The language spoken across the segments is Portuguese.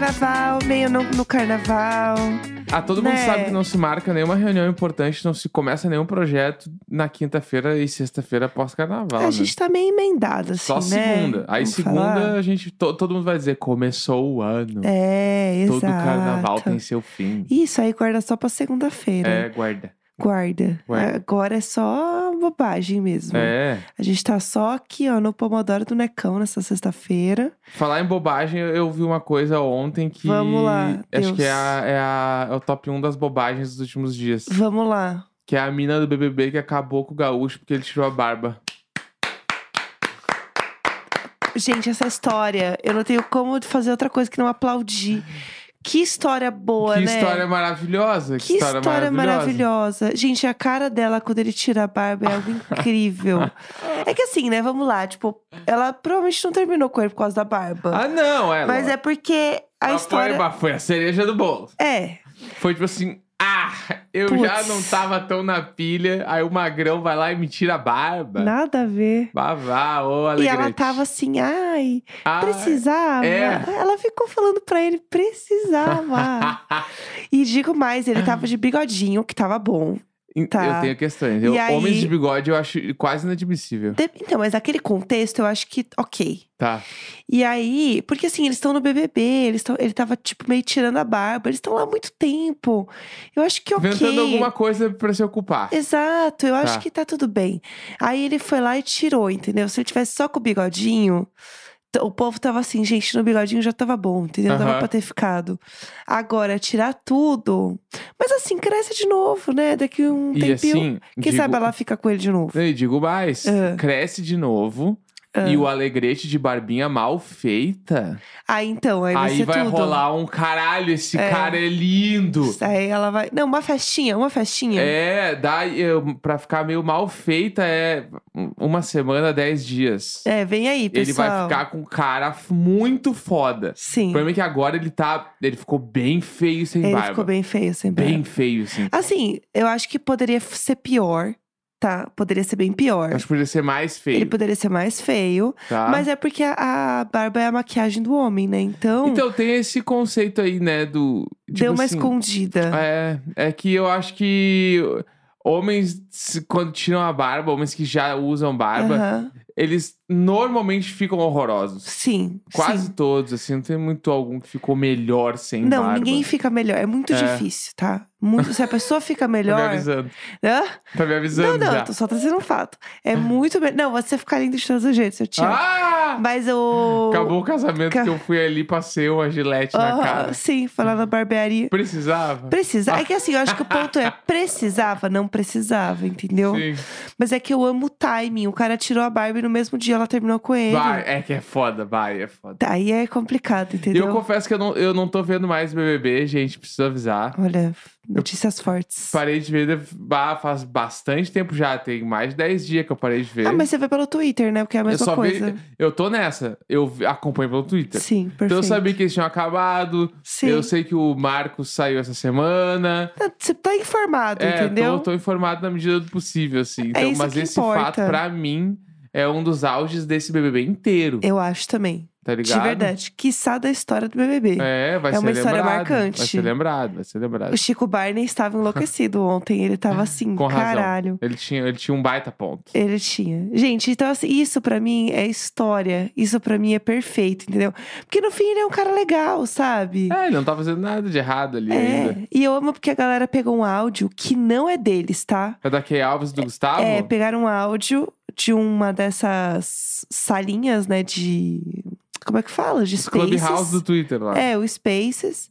carnaval, meio no, no carnaval. Ah, todo mundo Né? sabe que não se marca nenhuma reunião importante, não se começa nenhum projeto na quinta-feira e sexta-feira pós-carnaval. a né? gente tá meio emendado, assim, Só né? segunda. Aí Vamos segunda falar? a gente. to- todo mundo vai dizer, começou o ano. É, exato. Todo carnaval tem seu fim. Isso aí guarda só pra segunda-feira. É, guarda. Guarda. Guarda. Agora é só bobagem mesmo. É. A gente tá só aqui, ó, no Pomodoro do Necão nessa sexta-feira. Falar em bobagem, eu- eu vi uma coisa ontem que. Vamos lá, Acho Deus. que é, a, é, a- é o top 1 das bobagens dos últimos dias. Vamos lá. Que é a mina do BBB que acabou com o gaúcho porque ele tirou a barba. Gente, essa história, eu não tenho como fazer outra coisa que não aplaudir. Que história boa, que né? história maravilhosa. Que história maravilhosa. Gente, a cara dela quando ele tira a barba é algo incrível. é que assim, né? Vamos lá. Tipo, ela provavelmente não terminou com ele por causa da barba. Ah, não, é. mas é porque a Mas história. Foi a cereja do bolo. É. Foi tipo assim, ah, eu Putz. já não tava tão na pilha, aí o magrão vai lá e me tira a barba. Nada a ver. Vavá, ô E alegrete. ela tava assim, ai, Ah, precisava. é. Ela ficou falando pra ele, precisava. e digo mais, ele tava de bigodinho, que tava bom. Tá. Eu tenho questões. Eu, aí- Homens de bigode eu acho quase inadmissível. De- Então, mas naquele contexto eu acho que ok. Tá. E aí, porque assim, eles estão no BBB, eles tão, ele tava tipo meio tirando a barba, eles estão lá há muito tempo. Eu acho que ok. Inventando alguma coisa pra se ocupar. Exato, eu acho Tá. que tá tudo bem. Aí ele foi lá e tirou, entendeu? Se ele tivesse só com o bigodinho, o povo tava assim, gente, no bigodinho já tava bom, entendeu? Dava Aham. pra ter ficado. Agora, tirar tudo. Mas assim, cresce de novo, né? Daqui um E tempinho. assim, quem digo, sabe ela fica com ele de novo. E digo mais, Ah. cresce de novo. Ah. E o alegrete de barbinha mal feita. Aí então, aí vai Aí vai tudo. rolar um caralho, esse É. cara é lindo. Aí ela vai. Não, uma festinha, uma festinha. É, dá, pra ficar meio mal feita é uma semana, dez dias. É, vem aí, Ele pessoal. vai ficar com cara f- muito foda. Sim. O problema é que agora ele tá. Ele ficou bem feio sem Ele barba. ficou bem feio, sem barba. Bem feio, assim. Assim, eu acho que poderia ser pior, tá? Poderia ser bem pior. Acho que poderia ser mais feio. Ele poderia ser mais feio, tá? mas é porque a, a barba é a maquiagem do homem, né? Então, Então tem esse conceito aí, né? Do. Tipo deu uma assim, escondida. É, é que eu acho que homens, quando tiram a barba, homens que já usam barba. Eles normalmente ficam horrorosos. Sim. Quase sim. todos, assim, não tem muito algum que ficou melhor sem Não, barba. ninguém fica melhor. É muito É. difícil, tá? Muito, se a pessoa fica Tá me melhor. avisando. Hã? Tá me avisando Não, não, já. tô só trazendo um fato. É muito melhor. Não, você ficar lindo de todos os jeitos, eu te amo. Ah! Mas o. Acabou o casamento Ca- que eu fui ali, passei uma gilete na Aham, cara. Sim, falar na barbearia. Precisava? Precisa. É que assim, eu acho que o ponto é precisava, não precisava, entendeu? Sim. Mas é que eu amo o timing. O cara tirou a Barbie no mesmo dia ela terminou com ele. Vai, é que é foda, vai, é foda. Aí é complicado, E entendeu? eu confesso que eu não, eu não tô vendo mais BBB, gente, preciso avisar. Olha, notícias fortes. Parei de ver bah, faz bastante tempo já, tem mais de 10 dias que eu parei de ver. Ah, mas você vê pelo Twitter, né? Porque é a eu mesma só coisa. vi, eu tô nessa, eu acompanho pelo Twitter. Sim, perfeito. Então eu sabia que eles tinham acabado, Sim. eu sei que o Marcos saiu essa semana. Tá- Você tá informado, É, entendeu? tô, tô informado na medida do possível, assim. É Então, isso mas que esse importa. fato, pra mim, é um dos auges desse BBB inteiro, Eu acho também. tá ligado? De verdade. Quiçá da história do BBB. É, vai É ser uma história lembrado. marcante. Vai ser lembrado, vai ser lembrado. O Chico Barney estava enlouquecido ontem. Ele tava assim, Com razão. caralho. Ele tinha, ele tinha um baita ponto. Ele tinha. Gente, então assim, isso pra mim é história. Isso pra mim é perfeito, entendeu? Porque no fim ele é um cara legal, sabe? É, ele não tá fazendo nada de errado ali É, ainda. e eu amo porque a galera pegou um áudio que não é deles, tá? É da Key Alves e do Gustavo? É, pegaram um áudio de uma dessas salinhas, né, de... Como é que fala? De Spaces. Clubhouse do Twitter lá. É, o Spaces.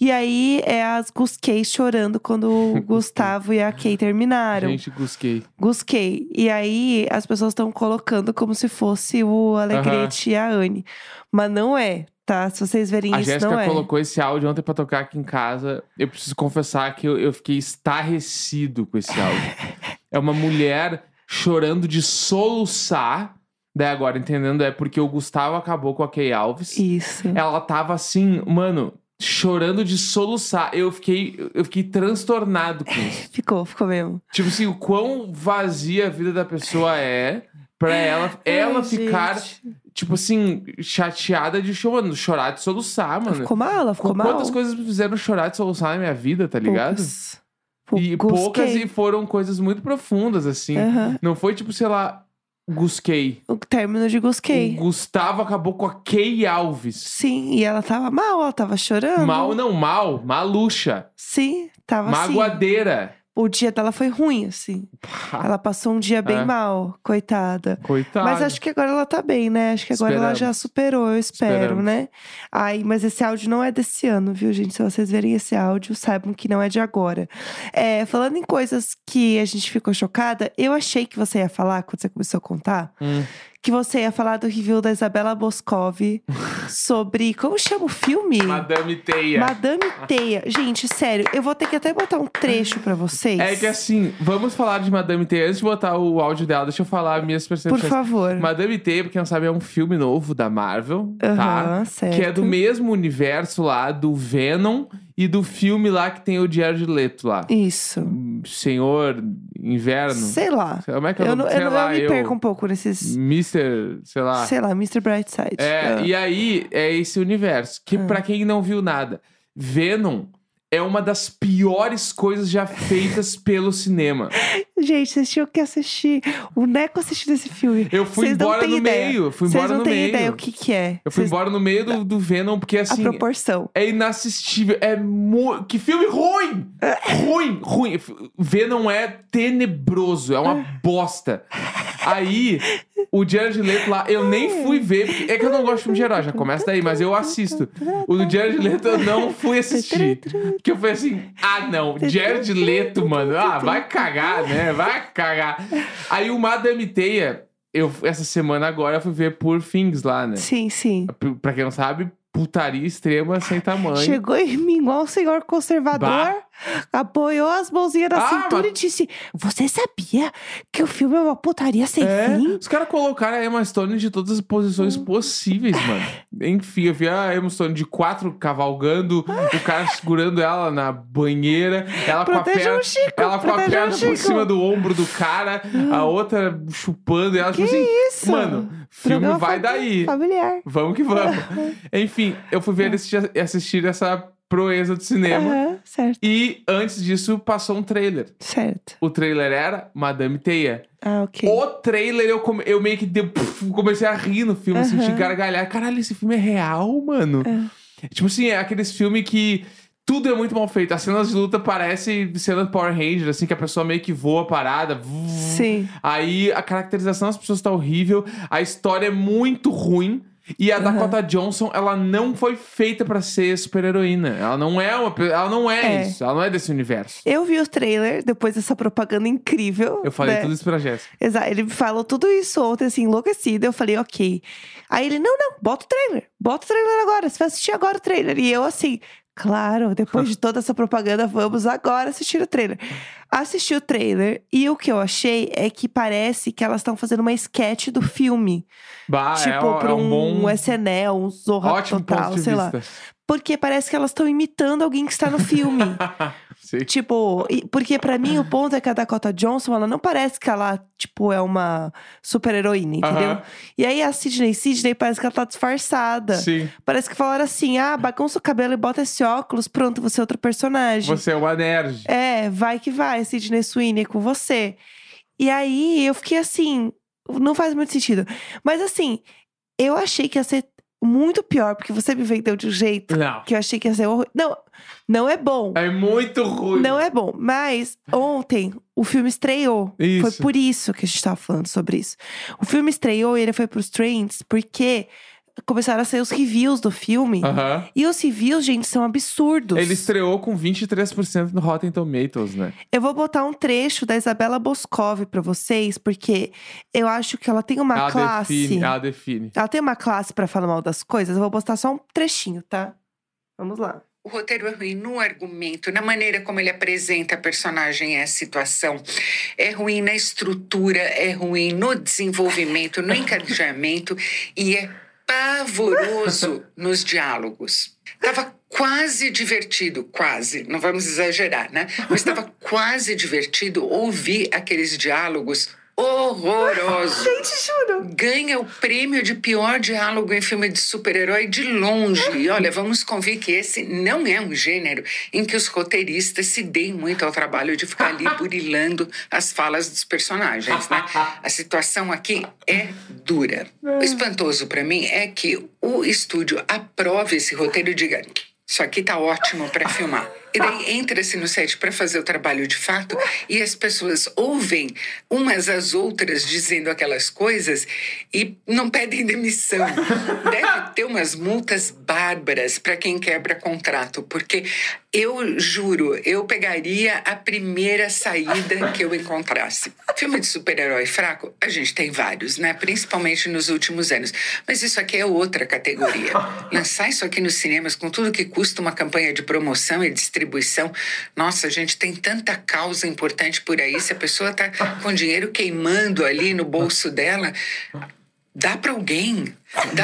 E aí é as Guskeis chorando quando o Gustavo e a Kay terminaram. Gente, gusquei. Gusquei. E aí as pessoas estão colocando como se fosse o Alegrete e a Anne. Mas não é, tá? Se vocês verem A isso, Jéssica não é. colocou esse áudio ontem pra tocar aqui em casa. Eu preciso confessar que eu, eu fiquei estarrecido com esse áudio. é uma mulher chorando de soluçar. Daí agora, entendendo, é porque o Gustavo acabou com a Kay Alves. Isso. Ela tava assim, mano, chorando de soluçar. Eu fiquei, eu fiquei transtornado com isso. Ficou, ficou mesmo. tipo assim, o quão vazia a vida da pessoa é pra ela, ela Ai, ficar, gente. tipo assim, chateada de chorar, chorar de soluçar, mano. Ficou mal, ela ficou Com mal. quantas coisas me fizeram chorar de soluçar na minha vida, tá ligado? Poucas. E Poucos poucas e foram coisas muito profundas, assim. Aham. Não foi tipo, sei lá, Gusquei. O término de Gusquei. O Gustavo acabou com a Kay Alves. Sim, e ela tava mal, ela tava chorando. Mal não, mal. Maluxa. Sim, tava assim. O dia dela foi ruim, assim. Ela passou um dia bem É. mal, coitada. Coitada. Mas acho que agora ela tá bem, né? Acho que agora ela já Esperamos. superou, eu espero, Esperamos. né? Ai, mas esse áudio não é desse ano, viu, gente? Se vocês verem esse áudio, saibam que não é de agora. É, falando em coisas que a gente ficou chocada, eu achei que você ia falar, quando você começou a contar, Hum. Que você ia falar do review da Isabela Boscov sobre. Como chama o filme? Madame Teia. Madame Teia. Gente, sério, eu vou ter que até botar um trecho pra vocês. É que assim, vamos falar de Madame Teia. Antes de botar o áudio dela, deixa eu falar minhas Por percepções. favor. Madame Teia, pra quem não sabe, é um filme novo da Marvel, tá? Aham, certo. Que é do mesmo universo lá do Venom e do filme lá que tem o Jared Leto lá. Isso. Senhor Inverno. Sei lá. Como é que é o Eu, nome? não, Sei eu, lá, eu me eu- perco um pouco nesses. Mr. Sei lá. Sei lá, Mr. Brightside. É, Ah. e aí é esse universo. Que Ah. pra quem não viu nada, Venom é uma das piores coisas já feitas pelo cinema. Gente, vocês tinham que assistir. O Neco assistiu esse filme. Eu fui Vocês embora no ideia. meio. Fui Vocês embora não no têm meio. ideia o que, que é. Eu fui Vocês- embora no meio do, do Venom, porque A assim. proporção. É inassistível. É mu... Que filme ruim! ruim, ruim. Venom é tenebroso. É uma bosta. Aí, o Jared Leto lá, eu nem fui ver. porque- É que eu não gosto de filme de herói, já começa daí, mas eu assisto. O do Jared Leto eu não fui assistir. Porque eu falei assim: ah, não, Jared Leto, mano. Ah, vai cagar, né? Vai cagar. Aí o Madame Teia, eu, essa semana agora, eu fui ver Poor Things lá, né? Sim, sim. Pra quem não sabe, putaria extrema sem tamanho. Chegou em mim igual um senhor conservador, Bah. Apoiou as mãozinhas na Ah, cintura mas- e disse: Você sabia que o filme é uma putaria sem É, fim? os caras colocaram a Emma Stone de todas as posições Hum. possíveis, mano. Enfim, eu vi a Emma Stone de quatro cavalgando, o cara segurando ela na banheira, ela com a perna, o Chico, ela com a perna por cima do ombro do cara, a outra chupando ela, Que tipo assim, isso? mano, filme vai daí. Familiar. Vamos que vamos. Enfim, eu fui ver ele assistir, assistir essa proeza do cinema. Aham, certo, E antes disso, passou um trailer. certo. O trailer era Madame Teia. Ah, ok. O trailer, eu, come- eu meio que deu- puf, comecei a rir no filme, Aham. senti gargalhar. Caralho, esse filme é real, mano. Tipo assim, é aqueles filmes que tudo é muito mal feito. As cenas de luta parecem cena do Power Ranger, assim, que a pessoa meio que voa a parada. Sim. Aí a caracterização das pessoas tá horrível, a história é muito ruim. E a. Dakota Johnson, ela não foi feita pra ser super-heroína. Ela não é uma, ela não é, É. isso. Ela não é desse universo. Eu vi o trailer depois dessa propaganda incrível. Eu falei né? tudo isso pra Jéssica. Exato. Ele falou tudo isso ontem, assim, enlouquecido. Eu falei, ok. Aí ele, não, não, bota o trailer. Bota o trailer agora. Você vai assistir agora o trailer. E eu, assim, claro, depois de toda essa propaganda, vamos agora assistir o trailer. Assisti o trailer e o que eu achei é que parece que elas estão fazendo uma sketch do filme. Bah, é, tipo, um- pra é um, um bom... SNL, um Zorra Ótimo Total, sei lá. Porque parece que elas estão imitando alguém que está no filme. Sim. Tipo, porque pra mim o ponto é que a Dakota Johnson, ela não parece que ela, tipo, é uma super heroína, entendeu? E aí a Sidney, Sidney parece que ela tá disfarçada. Sim. Parece que falaram assim: ah, bagunça o cabelo e bota esse óculos, pronto, você é outro personagem. Você é uma nerd. É, vai que vai, Sidney Sweeney é com você. E aí eu fiquei assim, não faz muito sentido. Mas assim, eu achei que ia ser muito pior, porque você me vendeu de um jeito Não. que eu achei que ia ser horror. Não, não é bom. É muito ruim. Não é bom, mas ontem o filme estreou. Isso. Foi por isso que a gente tava falando sobre isso. O filme estreou e ele foi pros trends porque começaram a sair os reviews do filme. Aham. E os reviews, gente, são absurdos. Ele estreou com 23% no Rotten Tomatoes, né? Eu vou botar um trecho da Isabela Boscov pra vocês, porque eu acho que ela tem uma ela classe. define, ela define. Ela tem uma classe pra falar mal das coisas. Eu vou postar só um trechinho, tá? Vamos lá. O roteiro é ruim no argumento, na maneira como ele apresenta a personagem e a situação. É ruim na estrutura, é ruim no desenvolvimento, no encadeamento e é pavoroso nos diálogos. Tava quase divertido, quase, não vamos exagerar, né? Mas estava quase divertido ouvir aqueles diálogos horrorosos. Gente, juro. Ganha o prêmio de pior diálogo em filme de super-herói de longe. E olha, vamos convir que esse não é um gênero em que os roteiristas se deem muito ao trabalho de ficar ali burilando as falas dos personagens, né? A situação aqui é dura. O espantoso para mim é que o estúdio aprove esse roteiro e diga isso aqui tá ótimo para filmar. E daí entra-se no set para fazer o trabalho de fato e as pessoas ouvem umas às outras dizendo aquelas coisas e não pedem demissão. Deve ter umas multas bárbaras para quem quebra contrato, porque eu juro, eu pegaria a primeira saída que eu encontrasse. Filme de super-herói fraco, a gente tem vários, né? Principalmente nos últimos anos. Mas isso aqui é outra categoria. Lançar isso aqui nos cinemas com tudo que custa uma campanha de promoção e distribuição. Nossa, a gente tem tanta causa importante por aí. Se a pessoa tá com dinheiro queimando ali no bolso dela, dá para alguém.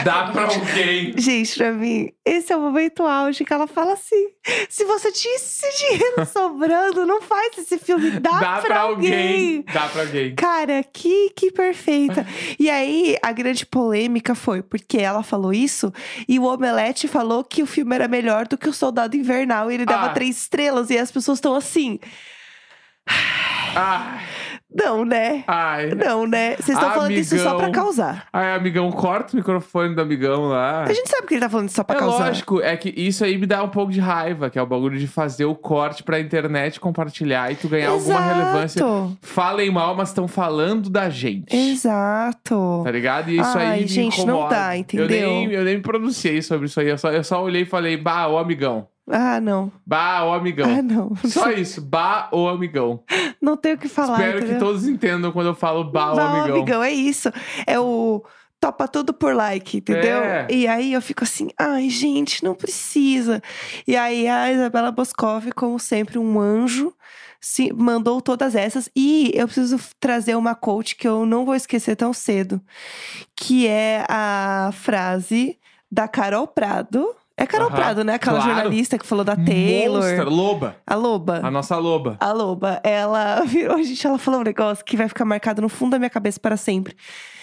Dá pra alguém. Gente, pra mim, esse é o momento auge que ela fala assim: se você tinha esse dinheiro sobrando, não faz esse filme. Dá, Dá pra alguém. Dá pra alguém. Cara, que, que perfeita. E aí, a grande polêmica foi porque ela falou isso e o Omelete falou que o filme era melhor do que o Soldado Invernal e ele dava Ah. três estrelas. E as pessoas estão assim. Ai, Não, né? ai. Não, né? Vocês estão falando isso só pra causar. Ai, amigão, corta o microfone do amigão lá. A gente sabe que ele tá falando isso só pra É causar. lógico, é que isso aí me dá um pouco de raiva, que é o bagulho de fazer o corte pra internet compartilhar e tu ganhar alguma Exato. relevância. Falem mal, mas estão falando da gente. Exato. Tá ligado? E isso Ai, aí me gente, não incomoda. dá, entendeu? Eu nem, eu nem me pronunciei sobre isso aí. Eu só, eu só olhei e falei, bah, ô amigão. Ah, não. Bah, ô amigão. Ah, não. Só isso, bah, ô amigão. Não tenho o que falar. Espero entendeu? que todos entendam quando eu falo bah, ô Não, amigão. é isso. É o topa tudo por like, entendeu? É. E aí eu fico assim, ai, gente, não precisa. E aí a Isabela Boscov, como sempre, um anjo, se mandou todas essas. E eu preciso trazer uma quote que eu não vou esquecer tão cedo, que é a frase da Carol Prado. É Carol Aham, Prado, né? Aquela claro. jornalista que falou da Taylor. Monster, loba. A Loba. A nossa loba. A Loba, ela virou, gente, ela falou um negócio que vai ficar marcado no fundo da minha cabeça para sempre.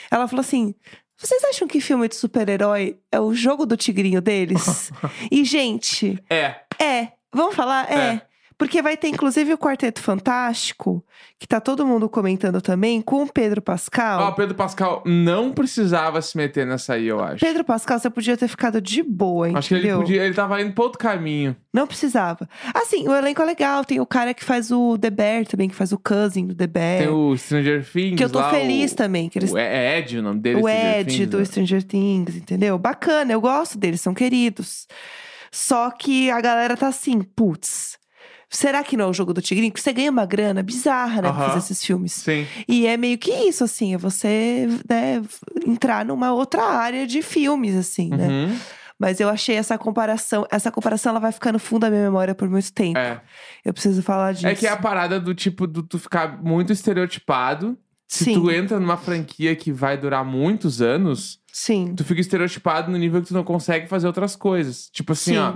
Ela falou assim: vocês acham que filme de super-herói é o jogo do tigrinho deles? e, gente, É. é. Vamos falar? É. É. Porque vai ter, inclusive, o Quarteto Fantástico, que tá todo mundo comentando também, com o Pedro Pascal. Ó, o Pedro Pascal não precisava se meter nessa aí, eu acho. Pedro Pascal, você podia ter ficado de boa, entendeu? Acho que ele podia, ele tava indo pra outro caminho. Não precisava. Assim, o elenco é legal. Tem o cara que faz o The Bear também, que faz o cousin do The Bear. Tem o Stranger Things. Que eu tô lá, feliz o, também. Que eles o é Ed, o nome dele. o Ed Things, do né? Stranger Things, entendeu? Bacana, eu gosto deles, são queridos. Só que a galera tá assim, putz. Será que não é o jogo do Tigrinho? Porque você ganha uma grana bizarra, né, pra Aham. fazer esses filmes. Sim. E é meio que isso, assim, é você né, entrar numa outra área de filmes, assim, né? Uhum. Mas eu achei essa comparação, essa comparação ela vai ficar no fundo da minha memória por muito tempo. É. Eu preciso falar disso. É que é a parada do tipo, do tu ficar muito estereotipado. Se Sim, tu entra numa franquia que vai durar muitos anos, sim. tu fica estereotipado no nível que tu não consegue fazer outras coisas. Tipo assim, Sim. ó.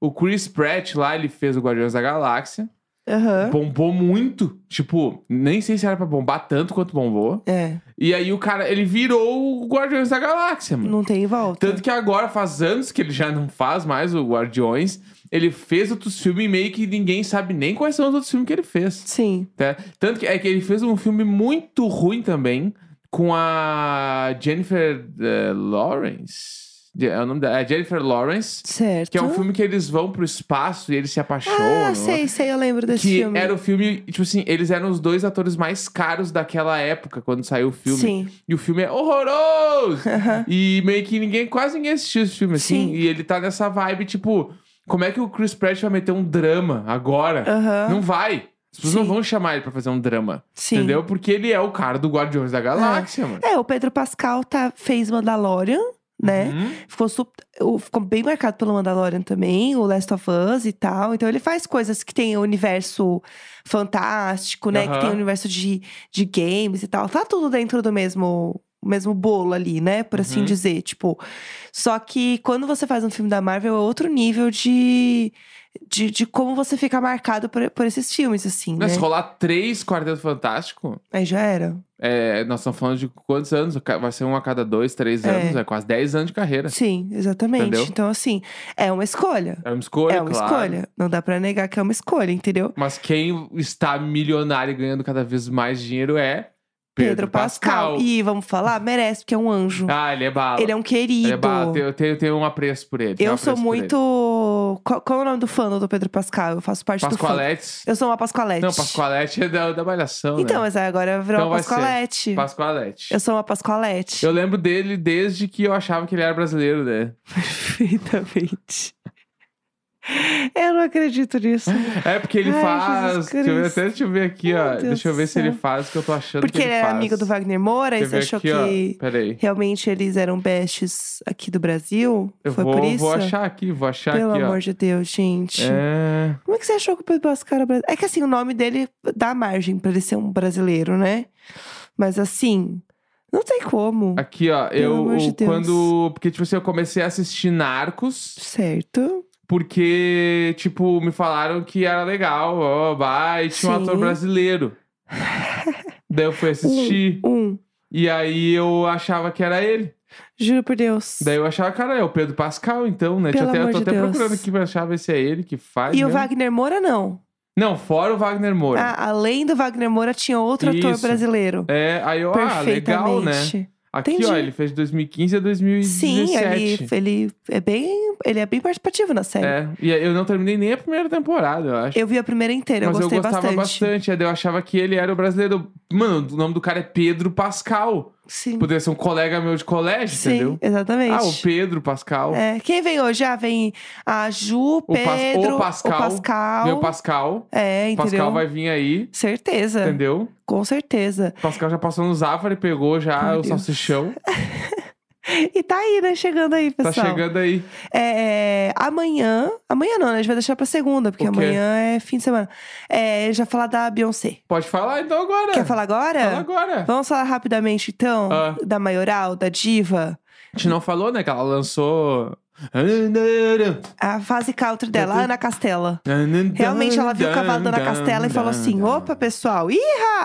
O Chris Pratt lá, ele fez o Guardiões da Galáxia. Aham. Bombou muito. Tipo, nem sei se era pra bombar tanto quanto bombou. É, E aí o cara, ele virou o Guardiões da Galáxia, mano. não tem volta. Tanto que agora faz anos que ele já não faz mais o Guardiões. Ele fez outros filmes e meio que ninguém sabe nem quais são os outros filmes que ele fez. Sim. tá? Tanto que é que ele fez um filme muito ruim também com a Jennifer eh, Lawrence. É o nome dela? É Jennifer Lawrence. Certo. Que é um filme que eles vão pro espaço e eles se apaixonam. Ah, sei, sei, eu lembro desse Que filme. era o filme, tipo assim, eles eram os dois atores mais caros daquela época, quando saiu o filme. Sim. E o filme é horroroso! Aham. E meio que ninguém, quase ninguém assistiu esse filme, assim. Sim. E ele tá nessa vibe, tipo, como é que o Chris Pratt vai meter um drama agora? Aham. Não vai. As pessoas não vão chamar ele pra fazer um drama. Sim. Entendeu? Porque ele é o cara do Guardiões da Galáxia, mano. É, o Pedro Pascal tá, fez Mandalorian, né? Uhum. Ficou, ficou bem marcado pelo Mandalorian também, o Last of Us e tal. Então ele faz coisas que tem o universo fantástico, né? Que Aham. tem o universo de, de games e tal. Tá tudo dentro do mesmo mesmo bolo ali, né? Por assim Uhum. dizer. Tipo. Só que quando você faz um filme da Marvel, é outro nível de. De, de como você fica marcado por, por esses filmes, assim, né? Mas se rolar três Quarteto Fantástico, Aí já era. é, nós estamos falando de quantos anos? Vai ser um a cada dois, três É. anos. É quase 10 anos de carreira. Sim, exatamente. Entendeu? Então, assim, é uma escolha. É uma escolha, é uma claro. escolha. Não dá pra negar que é uma escolha, entendeu? Mas quem está milionário e ganhando cada vez mais dinheiro é Pedro, Pascal. E vamos falar, merece, porque é um anjo. Ah, ele é bala. Ele é um querido. Ele é bala. Eu tenho, eu tenho um apreço por ele. tenho um Eu sou muito. Qual, qual é o nome do fã do Pedro Pascal? Eu faço parte do fã. Pascoaletes. Eu sou uma Pascoalete. Não, Pascoalete é da, da Malhação, Então, né? mas aí agora virou Então uma. Pascoalete. Pascoalete. Eu sou uma Pascoalete. Eu lembro dele desde que eu achava que ele era brasileiro, né? Perfeitamente. Eu não acredito nisso. É porque ele Ai, faz. Deixa eu, ver, até deixa eu ver aqui, Meu ó. Deus deixa eu ver se ele faz o que eu tô achando Porque que ele ele era faz. amigo do Wagner Moura, e você achou aqui, ó. que Peraí. realmente eles eram bestes aqui do Brasil? Eu Foi vou, por isso? vou achar aqui, vou achar Pelo aqui, ó. amor de Deus, gente. É. Como é que você achou que o Pedro Pascal era brasileiro? É que assim, o nome dele dá margem pra ele ser um brasileiro, né? Mas assim, não tem como. Aqui, ó. Pelo eu amor de Deus. quando. Porque, tipo assim, eu comecei a assistir Narcos. Certo? Porque, tipo, me falaram que era legal, ó, vai, tinha um Sim. ator brasileiro. Daí eu fui assistir. Um. E aí eu achava que era ele. Juro por Deus. Daí eu achava, cara, é o Pedro Pascal, então, né? Pelo até, eu amor tô de até Deus. procurando aqui pra achar ver se é ele que faz. E o mesmo. Wagner Moura, não. Não, fora o Wagner Moura. Ah, além do Wagner Moura, tinha outro ator Isso. brasileiro. É, aí eu, ah, legal, né? Perfeitamente. Aqui, Entendi. ó, ele fez de 2015 a 2017. Sim, ele, ele é bem. Ele é bem participativo na série. É, e eu não terminei nem a primeira temporada, eu acho. Eu vi a primeira inteira, Mas eu gostei eu gostava bastante. aí Eu achava que ele era o brasileiro. Mano, o nome do cara é Pedro Pascal. Sim. Poderia ser um colega meu de colégio, Sim, entendeu? exatamente. Ah, o Pedro Pascal. É, quem vem hoje? Ah, vem a Ju, O Pas- o Pedro, Pascal. Pascal. Meu Pascal. É, O entendeu? Pascal vai vir aí, Certeza, entendeu? com certeza. O Pascal já passou no Zafari, pegou já Meu o Deus. salsichão. E tá aí, né? Chegando aí, Tá pessoal. chegando aí. É, amanhã. Amanhã não, né? A gente vai deixar pra segunda, porque amanhã é fim de semana. É, já falar da Beyoncé. Pode falar então agora. Quer falar agora? Fala agora. Vamos falar rapidamente, então, Ah. da maioral, da diva. A gente não falou, né? Que ela lançou. A fase country dela, Ana Castela. Realmente, ela viu o cavalo da Ana Castela e falou assim: opa, pessoal, ih!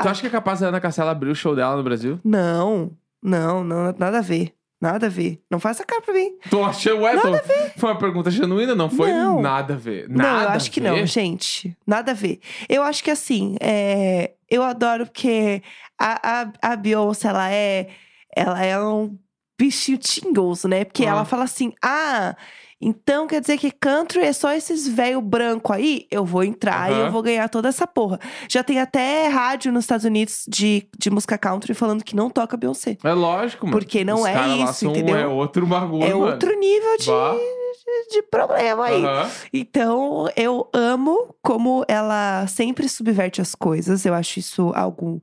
Tu acha que é capaz da Ana Castela abrir o show dela no Brasil? Não, não, não, nada a ver. Nada a ver. Não essa cara pra mim. Tô achando, ué, tô- Foi uma pergunta genuína, não foi Não. nada a ver. não, Nada eu a acho que ver. não, gente. Nada a ver. Eu acho que assim, é, eu adoro porque a, a, a Beyoncé, ela é, ela é um bichinho tingoso, né? Porque Ah. ela fala assim, ah... Então quer dizer que country é só esses velho branco aí? Eu vou entrar e Aham. eu vou ganhar toda essa porra. Já tem até rádio nos Estados Unidos de, de música country falando que não toca Beyoncé. É lógico, mano. Porque não Os é isso, entendeu? É outro bagulho, é mano. outro nível de, de, de problema aí. Aham. Então, eu amo como ela sempre subverte as coisas. Eu acho isso algo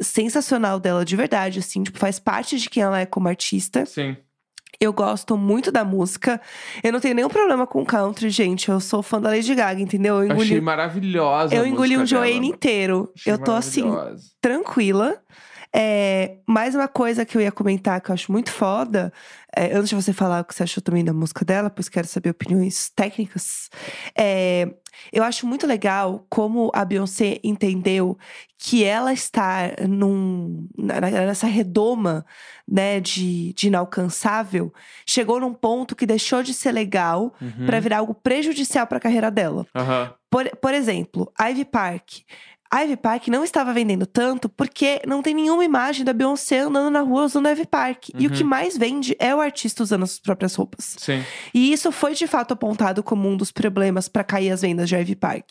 sensacional dela, de verdade, assim. Tipo, faz parte de quem ela é como artista. Sim. Eu gosto muito da música. Eu não tenho nenhum problema com country, gente. Eu sou fã da Lady Gaga, entendeu? Eu Achei engoli, maravilhosa. a eu engoli um Joanne inteiro. Achei eu tô assim, maravilhosa. tranquila. É, mais uma coisa que eu ia comentar que eu acho muito foda, é, antes de você falar o que você achou também da música dela, pois quero saber opiniões técnicas. é, eu acho muito legal como a Beyoncé entendeu que ela está num, nessa redoma né, de, de inalcançável, chegou num ponto que deixou de ser legal Uhum. pra virar algo prejudicial pra carreira dela. Aham. Por, por exemplo, Ivy Park. Ivy Park não estava vendendo tanto porque não tem nenhuma imagem da Beyoncé andando na rua usando Ivy Park. E o Uhum. que mais vende é o artista usando as suas próprias roupas. Sim. E isso foi de fato apontado como um dos problemas para cair as vendas de Ivy Park.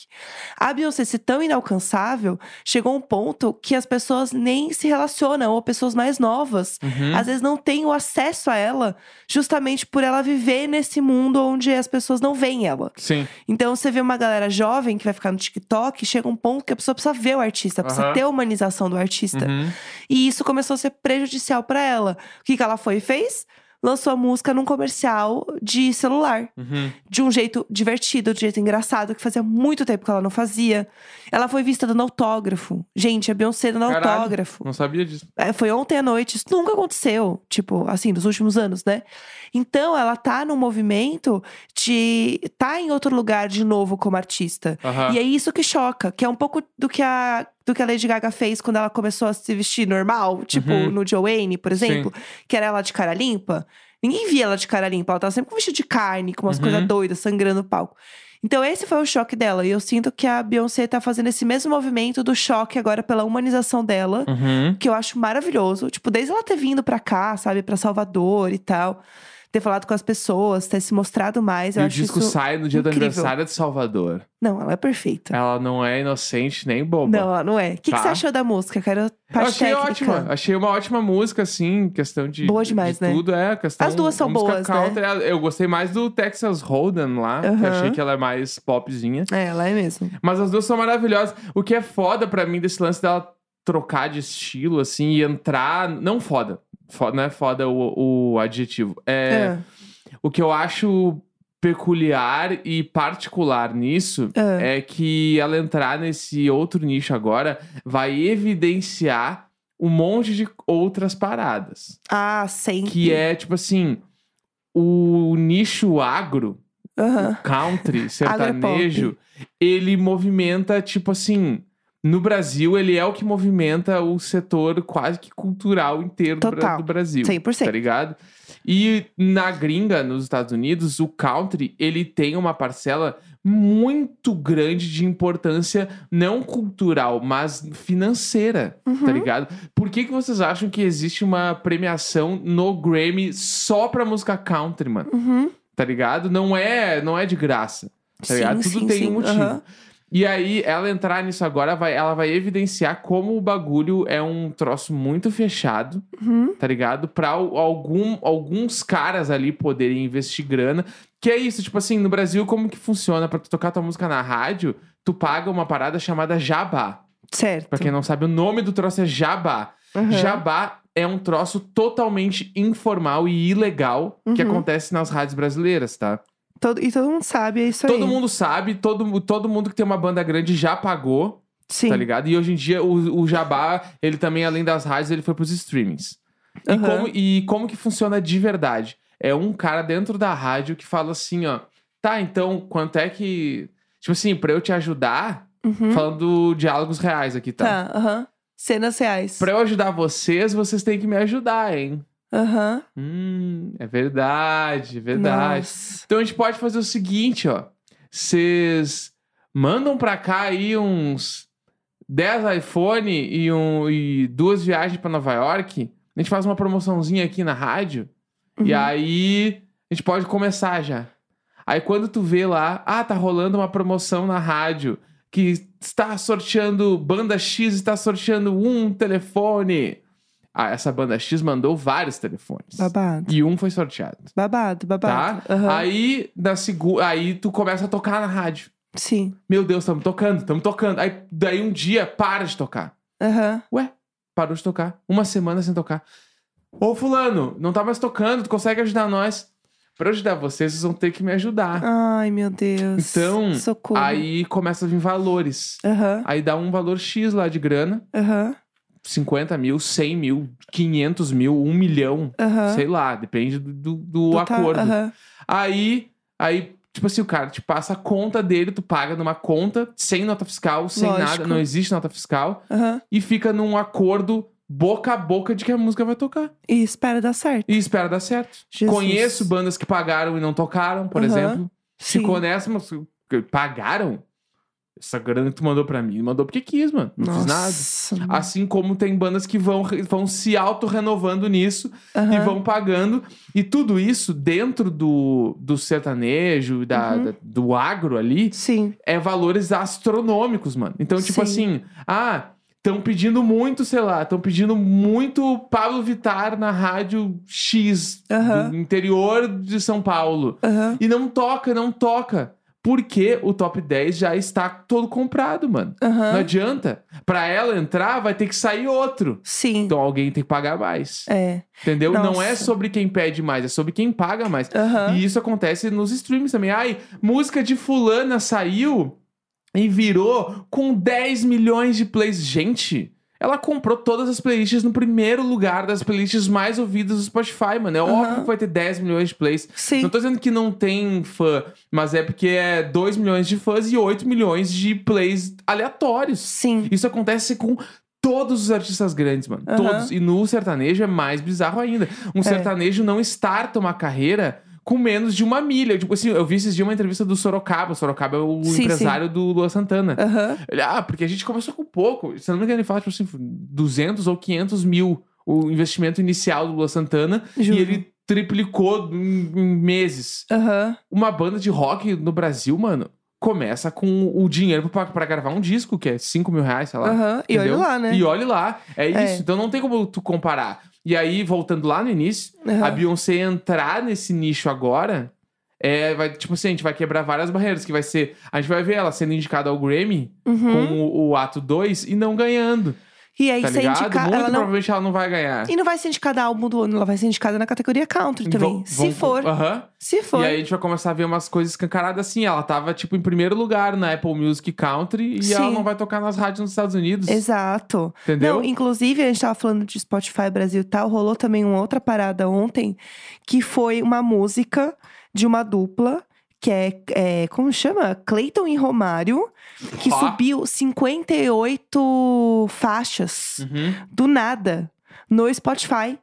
A Beyoncé ser tão inalcançável, chegou a um ponto que as pessoas nem se relacionam, ou pessoas mais novas, Uhum. às vezes não têm o acesso a ela, justamente por ela viver nesse mundo onde as pessoas não veem ela. Sim. Então você vê uma galera jovem que vai ficar no TikTok, chega um ponto que a pessoa precisa ver o artista, precisa Aham. ter a humanização do artista. Uhum. E isso começou a ser prejudicial pra ela. O que, que ela foi e fez? lançou a música num comercial de celular. Uhum. De um jeito divertido, de um jeito engraçado, que fazia muito tempo que ela não fazia. Ela foi vista dando autógrafo. Gente, a Beyoncé dando Caralho. autógrafo. Não sabia disso. É, foi ontem à noite, isso nunca aconteceu, tipo, assim, nos últimos anos, né? Então, ela tá num movimento de tá em outro lugar de novo como artista. Aham. E é isso que choca, que é um pouco do que a do que a Lady Gaga fez quando ela começou a se vestir normal, tipo Uhum. no Joanne, por exemplo, que era ela de cara limpa. Ninguém via ela de cara limpa, ela tava sempre com vestido de carne, com umas Uhum. coisas doidas, sangrando no palco. Então esse foi o choque dela, e eu sinto que a Beyoncé tá fazendo esse mesmo movimento do choque agora pela humanização dela Uhum. que eu acho maravilhoso. Tipo, desde ela ter vindo pra cá, sabe, pra Salvador e tal, ter falado com as pessoas, ter se mostrado mais, E eu o acho disco sai no dia do incrível. aniversário de Salvador. Não, ela é perfeita. Ela não é inocente nem boba. Não, ela não é. O que, que Tá. você achou da música? Quero Eu parte achei técnica. ótima. Achei uma ótima música, assim, questão de. Boa demais, de né? Tudo é questão. As duas são boas, né? country. Eu gostei mais do Texas Hold'em lá, que eu Aham. achei que ela é mais popzinha. É, ela é mesmo. Mas as duas são maravilhosas. O que é foda pra mim desse lance dela trocar de estilo, assim, e entrar. Não foda. Foda não é foda o, o adjetivo. É, É. O que eu acho peculiar e particular nisso É. é que ela entrar nesse outro nicho agora vai evidenciar um monte de outras paradas. Ah, sempre. Que é, tipo assim, o nicho agro, Aham. country, sertanejo, ele movimenta, tipo assim. No Brasil, ele é o que movimenta o setor quase que cultural inteiro Total. do Brasil. 100%. Tá ligado? E na gringa, nos Estados Unidos, o country, ele tem uma parcela muito grande de importância, não cultural, mas financeira, tá Uhum. ligado? Por que, que vocês acham que existe uma premiação no Grammy só pra música country, mano? Uhum. Tá ligado? Não é, não é de graça. Tá? Sim, Tudo sim, tem sim. um motivo. Aham. E aí, ela entrar nisso agora, vai, ela vai evidenciar como o bagulho é um troço muito fechado, Uhum. tá ligado? Pra algum, alguns caras ali poderem investir grana. Que é isso, tipo assim, no Brasil, como que funciona? Pra tu tocar tua música na rádio, tu paga uma parada chamada jabá. Certo. Pra quem não sabe, o nome do troço é jabá. Uhum. Jabá é um troço totalmente informal e ilegal que Uhum. acontece nas rádios brasileiras, tá? Todo- e todo mundo sabe, é isso aí. Todo mundo sabe, todo, todo mundo que tem uma banda grande já pagou, Sim. tá ligado? E hoje em dia o, o Jabá, ele também, além das rádios, ele foi pros streamings. E, Aham. como, e como que funciona de verdade? É um cara dentro da rádio que fala assim, ó. Tá, então, quanto é que. Tipo assim, pra eu te ajudar, Uhum. falando diálogos reais aqui, tá? Tá, aham. Cenas reais. Pra eu ajudar vocês, vocês têm que me ajudar, hein? Aham. Hum, é verdade, é verdade. Nossa. Então a gente pode fazer o seguinte, ó. Vocês mandam pra cá aí uns 10 iPhone e, um, e duas viagens pra Nova York. A gente faz uma promoçãozinha aqui na rádio. E Uhum. aí a gente pode começar já. Aí quando tu vê lá, ah, tá rolando uma promoção na rádio que está sorteando, banda X está sorteando um telefone. Ah, essa banda X mandou vários telefones. Babado. E um foi sorteado. Babado, Tá? babado. Aham. Aí, na segu... aí tu começa a tocar na rádio. Sim. Meu Deus, estamos tocando, estamos tocando. Aí daí um dia para de tocar. Aham. Ué, parou de tocar. Uma semana sem tocar. Ô, fulano, não tá mais tocando, tu consegue ajudar nós? Pra ajudar vocês, vocês vão ter que me ajudar. Ai, meu Deus. Então, Socorro. Aí começa a vir valores. Aham. Aí dá um valor X lá de grana. Aham. 50 mil, 100 mil, 500 mil, 1 milhão. Aham. Sei lá, depende do, do, do Tu tá- acordo. aham. Aí, aí, tipo assim, o cara te passa a conta dele, tu paga numa conta, sem nota fiscal, sem Lógico. nada, não existe nota fiscal, Aham. e fica num acordo boca a boca de que a música vai tocar. E espera dar certo. E espera dar certo. Jesus. Conheço bandas que pagaram e não tocaram, por exemplo. Sim. Ficou nessa, mas pagaram? Essa grana que tu mandou pra mim, mandou porque quis, mano. Não fiz nada. Nossa. Assim como tem bandas que vão, vão se auto-renovando nisso e Aham. vão pagando. E tudo isso dentro do, do sertanejo, da, Uhum. da- do agro ali, Sim. é valores astronômicos, mano. Então, tipo Sim. assim, ah, estão pedindo muito, sei lá, estão pedindo muito Pablo Vittar na rádio X Aham. do interior de São Paulo. E não toca, não toca. Porque o top 10 já está todo comprado, mano. Aham. Não adianta. Pra ela entrar, vai ter que sair outro. Sim. Então alguém tem que pagar mais. É. Entendeu? Não é Nossa. sobre quem pede mais, é sobre quem paga mais. Aham. E isso acontece nos streams também. Ai, música de fulana saiu e virou com 10 milhões de plays. Gente, ela comprou todas as playlists no primeiro lugar das playlists mais ouvidas do Spotify, mano. É Aham. óbvio que vai ter 10 milhões de plays. Sim. Não tô dizendo que não tem fã, mas é porque é 2 milhões de fãs e 8 milhões de plays aleatórios. Sim. Isso acontece com todos os artistas grandes, mano. Aham. Todos. E no sertanejo é mais bizarro ainda. Um sertanejo não starta uma carreira com menos de uma milha. Tipo assim, eu vi esses dias uma entrevista do Sorocaba. O Sorocaba é o Sim, empresário do Lua Santana. Aham. Ele, ah, porque a gente começou com pouco. Se não me engano, ele fala, tipo assim, 200 ou 500 mil o investimento inicial do Lua Santana. Juro. E ele triplicou em, em meses. Aham. Uma banda de rock no Brasil, mano, começa com o dinheiro pra, pra gravar um disco, que é 5 mil reais, sei lá. Aham. E olha lá, né? E olhe lá. É, É. isso. Então não tem como tu comparar. E aí, voltando lá no início, Aham. a Beyoncé entrar nesse nicho agora. É, vai, tipo assim, a gente vai quebrar várias barreiras, que vai ser. A gente vai ver ela sendo indicada ao Grammy Uhum. com o, o ato 2 e não ganhando. E aí Tá ser ligado? indicada. Muito Ela não... provavelmente ela não vai ganhar. E não vai ser indicada álbum do ano, ela vai ser indicada na categoria country também. Vão- se vão- for. Aham. Se for. E aí a gente vai começar a ver umas coisas escancaradas assim. Ela tava, tipo, em primeiro lugar na Apple Music Country e Sim. ela não vai tocar nas rádios nos Estados Unidos. Exato. Entendeu? Não, inclusive, a gente tava falando de Spotify Brasil e tal, rolou também uma outra parada ontem, que foi uma música de uma dupla, que é, é como chama? Clayton e Romário, que subiu 58 faixas Uhum. do nada no Spotify.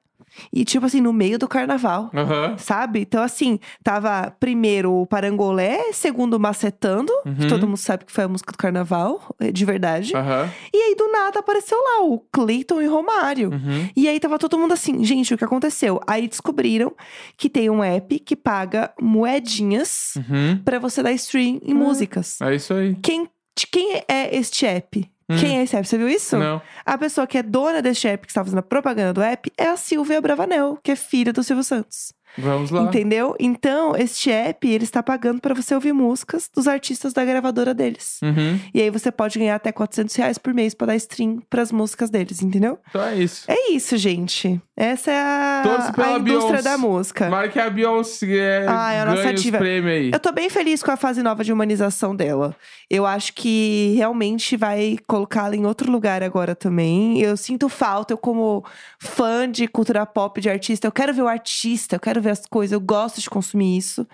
E, tipo assim, no meio do carnaval. Aham. Sabe? Então, assim, tava primeiro o Parangolé, segundo o Macetando, que Uhum. todo mundo sabe que foi a música do carnaval, é, de verdade. Aham. E aí, do nada, apareceu lá o Cleiton e Romário. Uhum. E aí tava todo mundo assim, gente, o que aconteceu? Aí descobriram que tem um app que paga moedinhas Uhum. pra você dar stream em Hum. músicas. É isso aí. Quem, de quem é este app? Hum. Quem é esse app? Você viu isso? Não. A pessoa que é dona deste app, que está fazendo a propaganda do app, é a Silvia Bravanel, que é filha do Silvio Santos. Vamos lá. Entendeu? Então, este app, ele está pagando pra você ouvir músicas dos artistas da gravadora deles. Uhum. E aí você pode ganhar até 400 reais por mês pra dar stream pras músicas deles, entendeu? Então é isso. É isso, gente. Essa é a, a indústria Beyoncé. da música. Tomara que a Beyoncé é, Ai, a nossa ganhe os diva. prêmios aí. Eu tô bem feliz com a fase nova de humanização dela. Eu acho que realmente vai colocá-la em outro lugar agora também. Eu sinto falta, eu como fã de cultura pop, de artista, eu quero ver o artista, eu quero ver as coisas, eu gosto de consumir isso.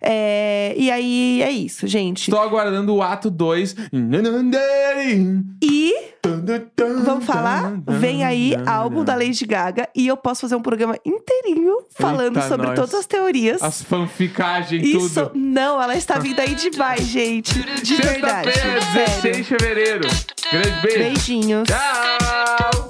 É, E aí, é isso, gente. Estou aguardando o ato 2. E Vamos falar? Vem aí álbum da Lady Gaga e eu posso fazer um programa inteirinho falando Eita, sobre nós. todas as teorias. As fanficagens, Isso, tudo. não, ela está vindo aí demais, gente. De verdade. Sexta-feira, Sério. 16 de fevereiro. Grande beijo. Beijinhos. Tchau.